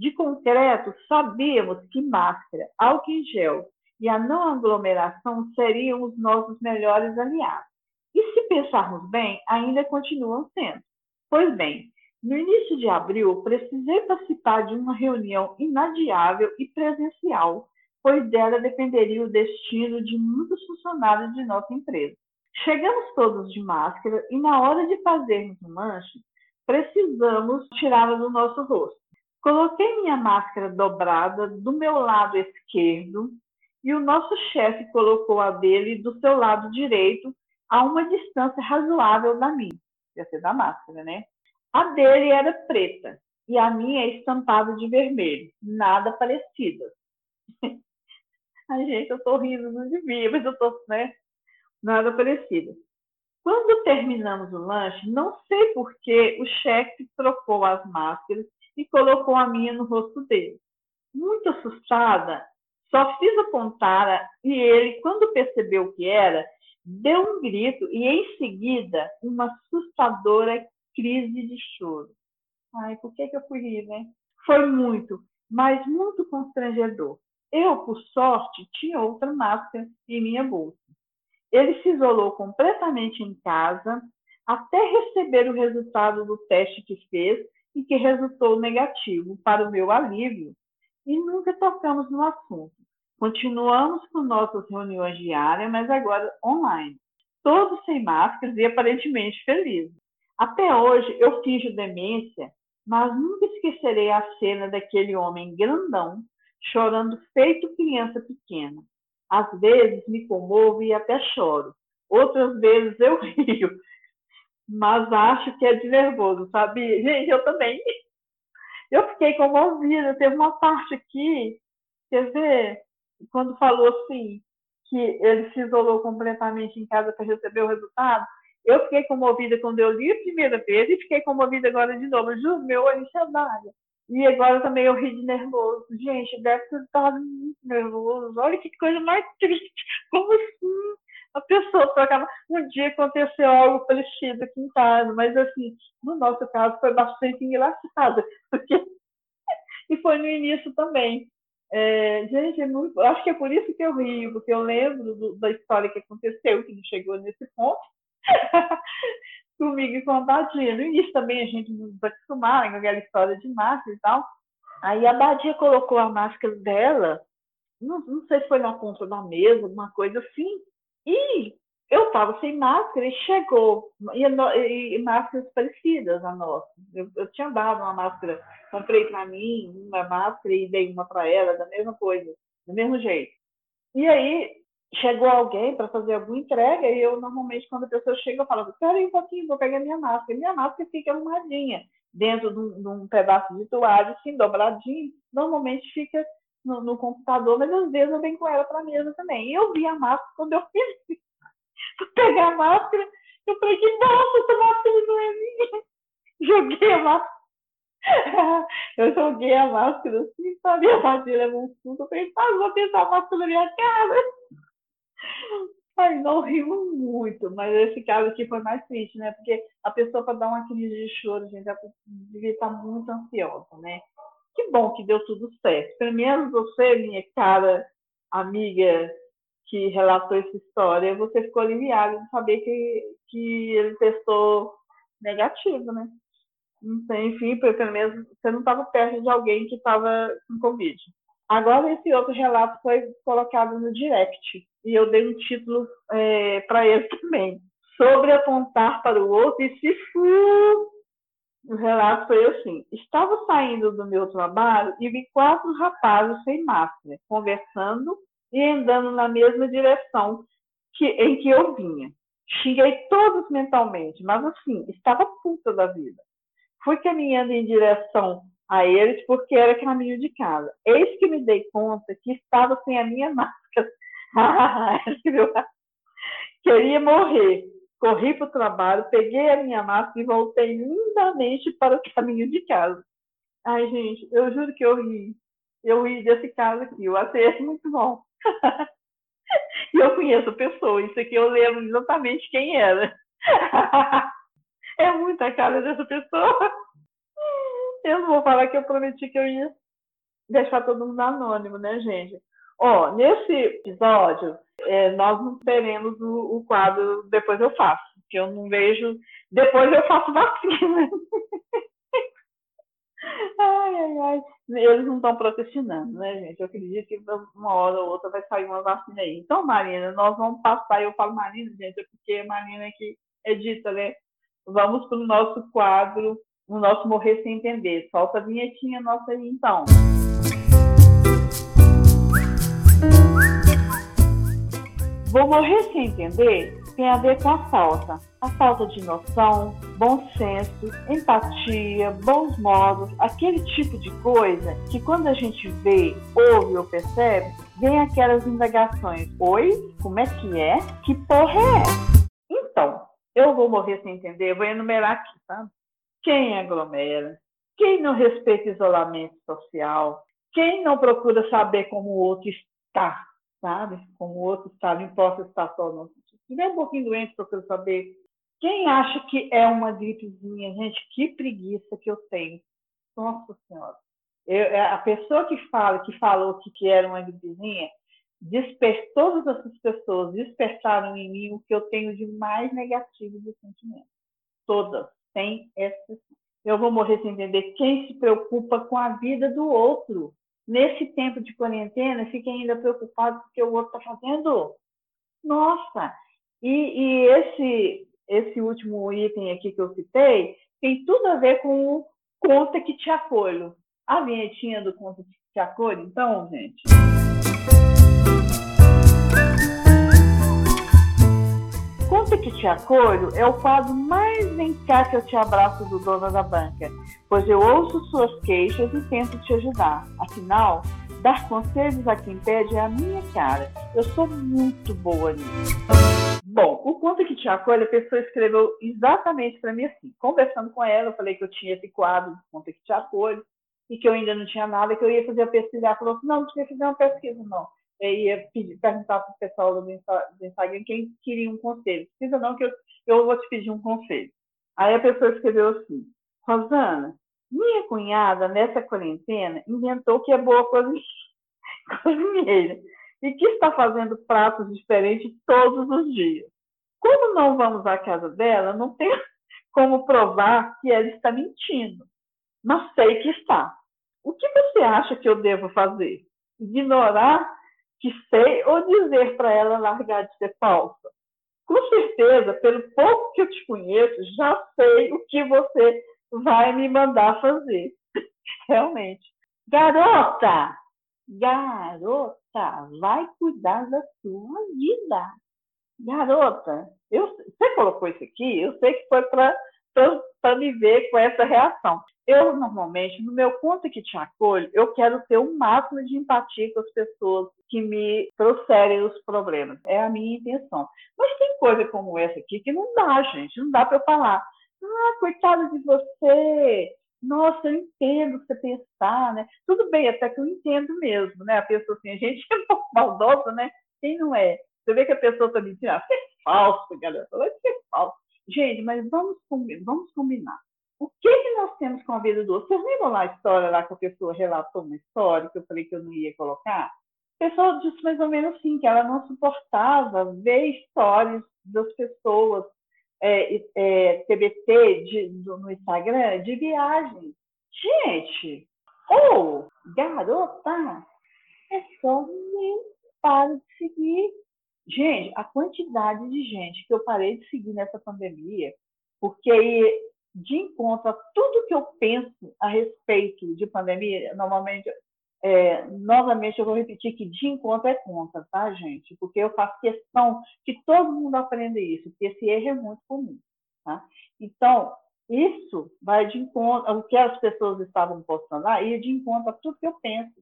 De concreto, sabíamos que máscara, álcool em gel e a não aglomeração seriam os nossos melhores aliados. E se pensarmos bem, ainda continuam sendo. Pois bem, no início de abril, precisei participar de uma reunião inadiável e presencial, pois dela dependeria o destino de muitos funcionários de nossa empresa. Chegamos todos de máscara e, na hora de fazermos o lanche, precisamos tirá-la do nosso rosto. Coloquei minha máscara dobrada do meu lado esquerdo e o nosso chefe colocou a dele do seu lado direito a uma distância razoável da minha. Ia ser da máscara, né? A dele era preta e a minha é estampada de vermelho. Nada parecido. <laughs> Ai, gente, eu tô rindo, não devia, mas eu tô, né? Nada parecido. Quando terminamos o lanche, não sei por que o chefe trocou as máscaras e colocou a minha no rosto dele. Muito assustada, só fiz apontar e ele, quando percebeu o que era, deu um grito e, em seguida, uma assustadora crise de choro. Ai, por que, que eu fui rir, né? Foi muito, mas muito constrangedor. Eu, por sorte, tinha outra máscara em minha bolsa. Ele se isolou completamente em casa até receber o resultado do teste que fez e que resultou negativo para o meu alívio, e nunca tocamos no assunto. Continuamos com nossas reuniões diárias, mas agora online. Todos sem máscaras e aparentemente felizes. Até hoje eu finjo demência, mas nunca esquecerei a cena daquele homem grandão chorando feito criança pequena. Às vezes me comovo e até choro. Outras vezes eu <laughs> rio, mas acho que é de nervoso, sabe? Gente, eu também. Eu fiquei comovida. Teve uma parte aqui, quer ver, quando falou assim, que ele se isolou completamente em casa para receber o resultado. Eu fiquei comovida quando eu li a primeira vez e fiquei comovida agora de novo. Juro, meu olho enxadalha. E agora também eu ri de nervoso. Gente, deve ter estado muito nervoso. Olha que coisa mais triste. Como assim? A pessoa trocava. Um dia aconteceu algo parecido aqui em casa, mas assim, no nosso caso foi bastante engraçado, <laughs> porque e foi no início também. É, gente, é acho que é por isso que eu rio, porque eu lembro do, da história que aconteceu, que não chegou nesse ponto, <laughs> comigo e com a Badia. No início também a gente nos acostumava com aquela história de máscara e tal. Aí a Badia colocou a máscara dela, não, não sei se foi na ponta da mesa, alguma coisa assim, e eu estava sem máscara e chegou, e, e, e, máscaras parecidas a nossa. Eu, eu tinha dado uma máscara, comprei para mim uma máscara e dei uma para ela, da mesma coisa, do mesmo jeito. E aí chegou alguém para fazer alguma entrega e eu normalmente quando a pessoa chega eu falo, espera aí um pouquinho, vou pegar minha máscara. E minha máscara fica arrumadinha dentro de um, de um pedaço de toalha, assim, dobradinho. Normalmente fica no, no, computador, mas às vezes eu venho com ela para a mesa também. E eu vi a máscara quando eu fiz <laughs> pegar a máscara. Eu falei, que nossa, essa máscara não é minha. <laughs> Joguei a máscara. <laughs> Eu joguei a máscara assim, sabe? A máscara levou um susto. Eu falei, ah, vou tentar a máscara na minha cara. Ai, não rimos muito, mas esse caso aqui foi mais triste, né? Porque a pessoa, para dar uma crise de choro, gente, devia estar muito ansiosa, né? Que bom que deu tudo certo. Pelo menos você, minha cara amiga que relatou essa história, você ficou aliviado de saber que, que ele testou negativo, né? Então, enfim, pelo menos você não estava perto de alguém que estava com Covid. Agora, esse outro relato foi colocado no direct e eu dei um título é, para ele também. Sobre apontar para o outro e se for. O relato foi assim: estava saindo do meu trabalho e vi quatro rapazes sem máscara, conversando e andando na mesma direção que, em que eu vinha. Xinguei todos mentalmente, mas assim, estava puta da vida. Fui caminhando em direção a eles porque era caminho de casa. Eis que me dei conta que estava sem a minha <laughs> máscara. <laughs> Queria morrer. Corri para o trabalho, peguei a minha máscara e voltei lindamente para o <laughs> caminho de casa. Ai, gente, eu juro que eu ri. Eu ri desse caso aqui. Eu achei muito bom. <laughs> e eu conheço a pessoa, isso aqui eu lembro exatamente quem era. <laughs> é muita cara dessa pessoa. Eu não vou falar que eu prometi que eu ia deixar todo mundo anônimo, né, gente? Ó, nesse episódio, é, nós não teremos o, o, quadro Depois Eu Faço, que eu não vejo. Depois eu faço vacina. <laughs> Ai, ai, ai. Eles não estão procrastinando, né, gente? Eu acredito que uma hora ou outra vai sair uma vacina aí. Então, Marina, nós vamos passar. Eu falo Marina, gente, é porque Marina é que edita, né? Vamos para o nosso quadro, o nosso Morrer Sem Entender. Solta a vinhetinha nossa aí, então. Vou morrer sem entender tem a ver com a falta. A falta de noção, bom senso, empatia, bons modos, aquele tipo de coisa que quando a gente vê, ouve ou percebe, vem aquelas indagações. Oi, como é que é? Que porra é? Então, eu vou morrer sem entender, vou enumerar aqui, tá? Quem aglomera, quem não respeita isolamento social, quem não procura saber como o outro está, sabe? Como o outro está, não importa se está só no estiver um pouquinho doente, procuro saber. Quem acha que é uma gripezinha? Gente, que preguiça que eu tenho. Nossa Senhora. Eu, é, a pessoa que fala, que falou que, que era uma gripezinha, despertou todas essas pessoas despertaram em mim o que eu tenho de mais negativo de sentimento. Todas, sem exceção. Eu vou morrer sem entender quem se preocupa com a vida do outro. Nesse tempo de quarentena, fica ainda preocupado com o que o outro está fazendo. Nossa, e, e esse, esse último item aqui que eu citei tem tudo a ver com o Conta que te acolho. A vinhetinha do Conta que te acolho, então, gente. Conta que te acolho é o quadro mais vem cá que eu te abraço do dono da banca, pois eu ouço suas queixas e tento te ajudar. Afinal, dar conselhos a quem pede é a minha cara. Eu sou muito boa nisso. Bom, o conto que te acolhe, a pessoa escreveu exatamente para mim assim. Conversando com ela, eu falei que eu tinha esse quadro de conta que te acolhe e que eu ainda não tinha nada, que eu ia fazer a pesquisa. Ela falou não, não tinha fazer uma pesquisa, não. Eu ia pedir, perguntar para o pessoal do Instagram quem queria um conselho. Precisa não, que eu, eu vou te pedir um conselho. Aí a pessoa escreveu assim, Rosana, minha cunhada, nessa quarentena, inventou que é boa cozinheira <laughs> e que está fazendo pratos diferentes todos os dias. Como não vamos à casa dela, não tem <laughs> como provar que ela está mentindo, mas sei que está. O que você acha que eu devo fazer? Ignorar que sei ou dizer para ela largar de ser falsa? Com certeza, pelo pouco que eu te conheço, já sei o que você vai me mandar fazer. <laughs> Realmente. Garota! Garota, vai cuidar da sua vida. Garota, eu, você colocou isso aqui, eu sei que foi para me ver com essa reação. Eu, normalmente, no meu conta que te acolho, eu quero ter o um máximo de empatia com as pessoas que me trouxerem os problemas. É a minha intenção. Mas tem coisa como essa aqui que não dá, gente. Não dá para eu falar. Ah, coitada de você. Nossa, eu entendo você pensar, né? Tudo bem, até que eu entendo mesmo, né? A pessoa assim, a gente é <laughs> um pouco maldosa, né? Quem não é? Você vê que a pessoa está mentindo. Ah, você é falso, galera. Vai ser falso. Gente, mas vamos, vamos combinar. O que, que nós temos com a vida do outro? Vocês lembram lá a história lá que a pessoa relatou uma história que eu falei que eu não ia colocar? A pessoa disse mais ou menos assim, que ela não suportava ver histórias das pessoas é, é, TBT no Instagram de viagem. Gente, ou garota, é só nem para de seguir. Gente, a quantidade de gente que eu parei de seguir nessa pandemia, porque de encontro a tudo que eu penso a respeito de pandemia, normalmente, é, novamente eu vou repetir que de encontro é contra, tá, gente? Porque eu faço questão que todo mundo aprenda isso, porque esse erro é muito comum, tá? Então, isso vai de encontro, o que as pessoas estavam postando lá, ia de encontro a tudo que eu penso.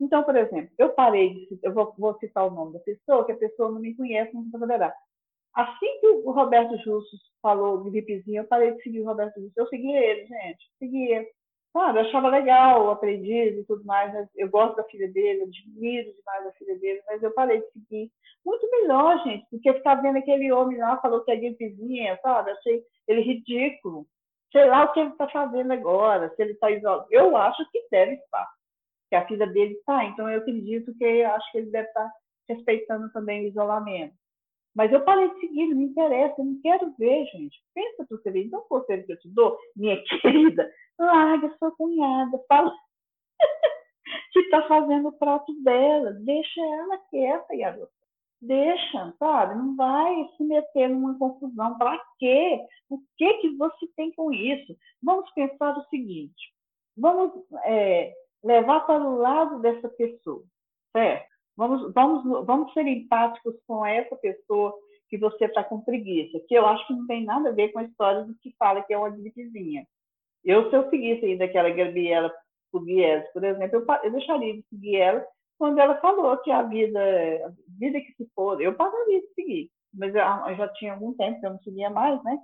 Então, por exemplo, eu parei de, eu vou, vou citar o nome da pessoa, que a pessoa não me conhece, não saberá. Assim que o Roberto Justo falou gripezinha, eu parei de seguir o Roberto Justo. Eu segui ele, gente. Segui ele. Eu achava legal o aprendiz e tudo mais. Né? Eu gosto da filha dele, admiro demais a filha dele, mas eu parei de seguir. Muito melhor, gente, do que ficar vendo aquele homem lá, falou que é gripezinha, sabe? Achei ele ridículo. Sei lá o que ele está fazendo agora, se ele está isolado. Eu acho que deve estar, que a filha dele está. Então, eu acredito que acho que ele deve estar respeitando também o isolamento. Mas eu parei de seguir, não me interessa, eu não quero ver, gente. Pensa para você ver. Então, o conselho que eu te dou, minha <laughs> querida, larga sua cunhada, fala <laughs> que está fazendo o prato dela, deixa ela quieta, garota. Deixa, sabe? Não vai se meter numa confusão. Para quê? O que, que você tem com isso? Vamos pensar o seguinte: vamos é, levar para o lado dessa pessoa, certo? Vamos, vamos, vamos ser empáticos com essa pessoa que você está com preguiça, que eu acho que não tem nada a ver com a história do que fala que é uma gripezinha. Eu, se eu seguisse ainda aquela Gabriela Pugliese, por exemplo, eu, eu deixaria de seguir ela quando ela falou que a vida, a vida que se for, eu pararia de seguir. Mas eu, eu já tinha algum tempo que eu não seguia mais, né?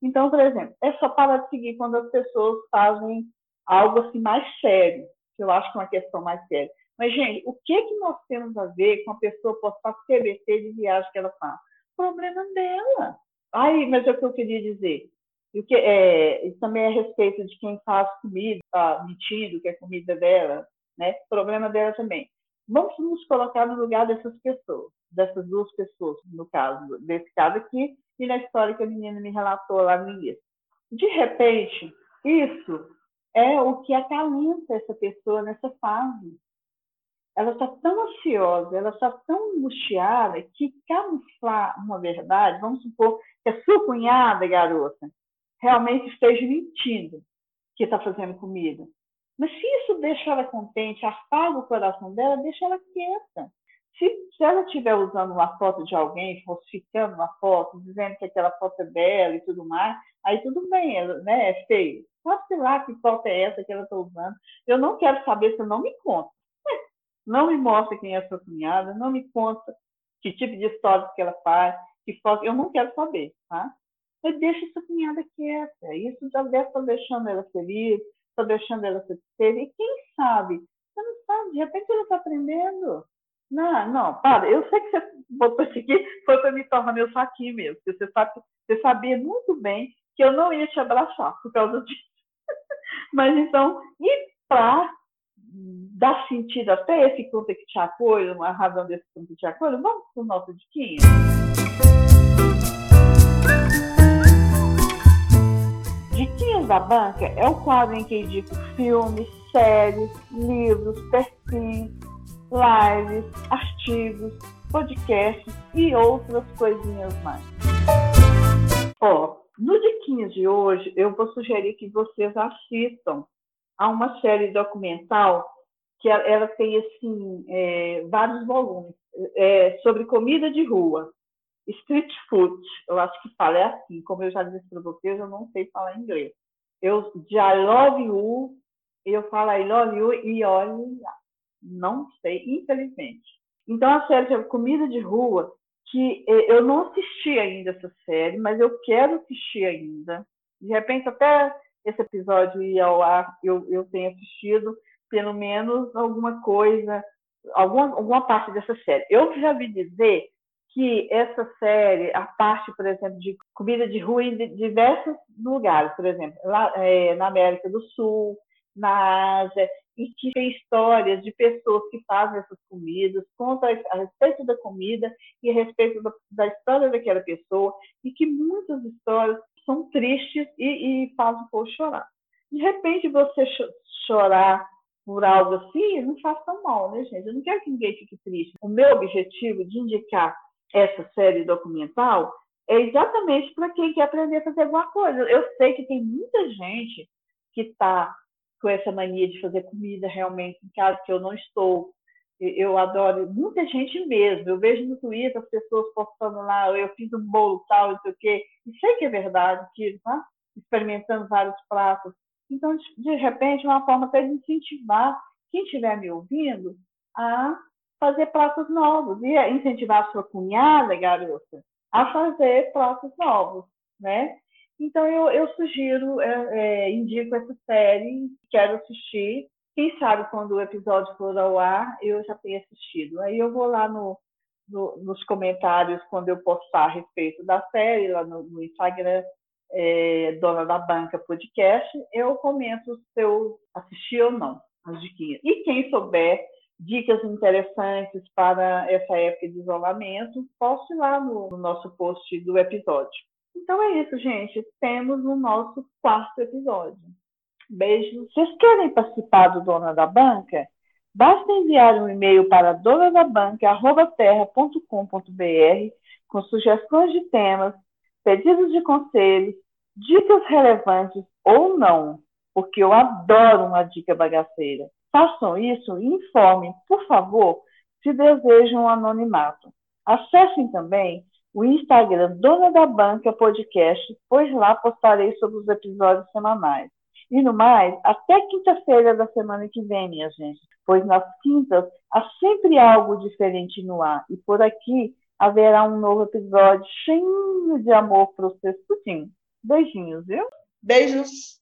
Então, por exemplo, é só parar de seguir quando as pessoas fazem algo assim mais sério, que eu acho que é uma questão mais séria. Mas, gente, o que, que nós temos a ver com a pessoa postar CBT de viagem que ela faz? Problema dela. Ai, mas é o que eu queria dizer. E o que, é, isso também é a respeito de quem faz comida, tá mentindo que é comida dela, né? Problema dela também. Vamos nos colocar no lugar dessas pessoas, dessas duas pessoas, no caso, desse caso aqui, e na história que a menina me relatou lá no início. De repente, isso é o que acalenta essa pessoa nessa fase ela está tão ansiosa, ela está tão angustiada que camuflar uma verdade, vamos supor que a sua cunhada, garota, realmente esteja mentindo que está fazendo comida. Mas se isso deixa ela contente, afaga o coração dela, deixa ela quieta. Se, se ela estiver usando uma foto de alguém, falsificando uma foto, dizendo que aquela foto é bela e tudo mais, aí tudo bem, ela, né, é feio. Sabe lá que foto é essa que ela está usando? Eu não quero saber, você não me conta. Não me mostra quem é sua cunhada, não me conta que tipo de histórias que ela faz, que foto, eu não quero saber, tá? Mas deixa sua cunhada quieta. Isso já deve estar deixando ela feliz, está deixando ela satisfeita. E quem sabe? Você não sabe, de repente ela está aprendendo. Não, não, para. Eu sei que você botou isso aqui, foi para me tornar meu saquinho mesmo. Porque você, sabe, você sabia muito bem que eu não ia te abraçar por causa disso. <laughs> Mas então, e para dá sentido até esse conta que tinha coisa, a razão desse conta que coisa, vamos para o nosso diquinha. Diquinhas da Banca é o quadro em que indico filmes, séries, livros, perfis, lives, artigos, podcasts e outras coisinhas mais. Ó, no Diquinhas de hoje, eu vou sugerir que vocês assistam a uma série documental que ela, tem assim é, vários volumes é, sobre comida de rua, street food. Eu acho que fala é assim, como eu já disse para vocês, eu não sei falar inglês. Eu de love you, eu falo I love you e olha, não sei, infelizmente. Então a série chama Comida de Rua, que é, eu não assisti ainda essa série, mas eu quero assistir ainda. De repente até esse episódio ir ao ar, eu, eu tenho assistido pelo menos alguma coisa, alguma, alguma parte dessa série. Eu já vi dizer que essa série, a parte, por exemplo, de comida de rua em diversos lugares, por exemplo, lá é, na América do Sul, na Ásia, e que tem histórias de pessoas que fazem essas comidas, contam a respeito da comida e a respeito da, da história daquela pessoa, e que muitas histórias são tristes e, e fazem o povo chorar. De repente, você chorar por algo assim, não faz tão mal, né, gente? Eu não quero que ninguém fique triste. O meu objetivo de indicar essa série documental é exatamente para quem quer aprender a fazer alguma coisa. Eu sei que tem muita gente que está com essa mania de fazer comida realmente em casa, que eu não estou. Eu adoro, muita gente mesmo. Eu vejo no Twitter as pessoas postando lá, eu fiz um bolo tal, não sei o quê. E sei que é verdade, que tá experimentando vários pratos. Então, de repente, uma forma até de incentivar quem estiver me ouvindo a fazer pratos novos e incentivar a sua cunhada, garota, a fazer pratos novos, né? Então, eu, eu sugiro, é, é, indico essa série, quero assistir. Quem sabe quando o episódio for ao ar, eu já tenho assistido. Aí eu vou lá no, no, nos comentários, quando eu postar a respeito da série, lá no, no Instagram, é, Dona da Banca Podcast, eu comento se eu assisti ou não as diquinhas. E quem souber dicas interessantes para essa época de isolamento, poste lá no, no nosso post do episódio. Então é isso, gente. Temos o nosso quarto episódio. Beijo. Vocês querem participar do Dona da Banca? Basta enviar um e-mail para donadabanca.terra.com.br com sugestões de temas, pedidos de conselhos, dicas relevantes ou não, porque eu adoro uma dica bagaceira. Façam isso e informem, por favor, se desejam um anonimato. Acessem também o Instagram Dona da Banca Podcast, pois lá postarei sobre os episódios semanais. E no mais, até quinta-feira da semana que vem, minha gente, pois nas quintas há sempre algo diferente no ar. E por aqui haverá um novo episódio cheio de amor para vocês tudinho. Beijinhos, viu? Beijos!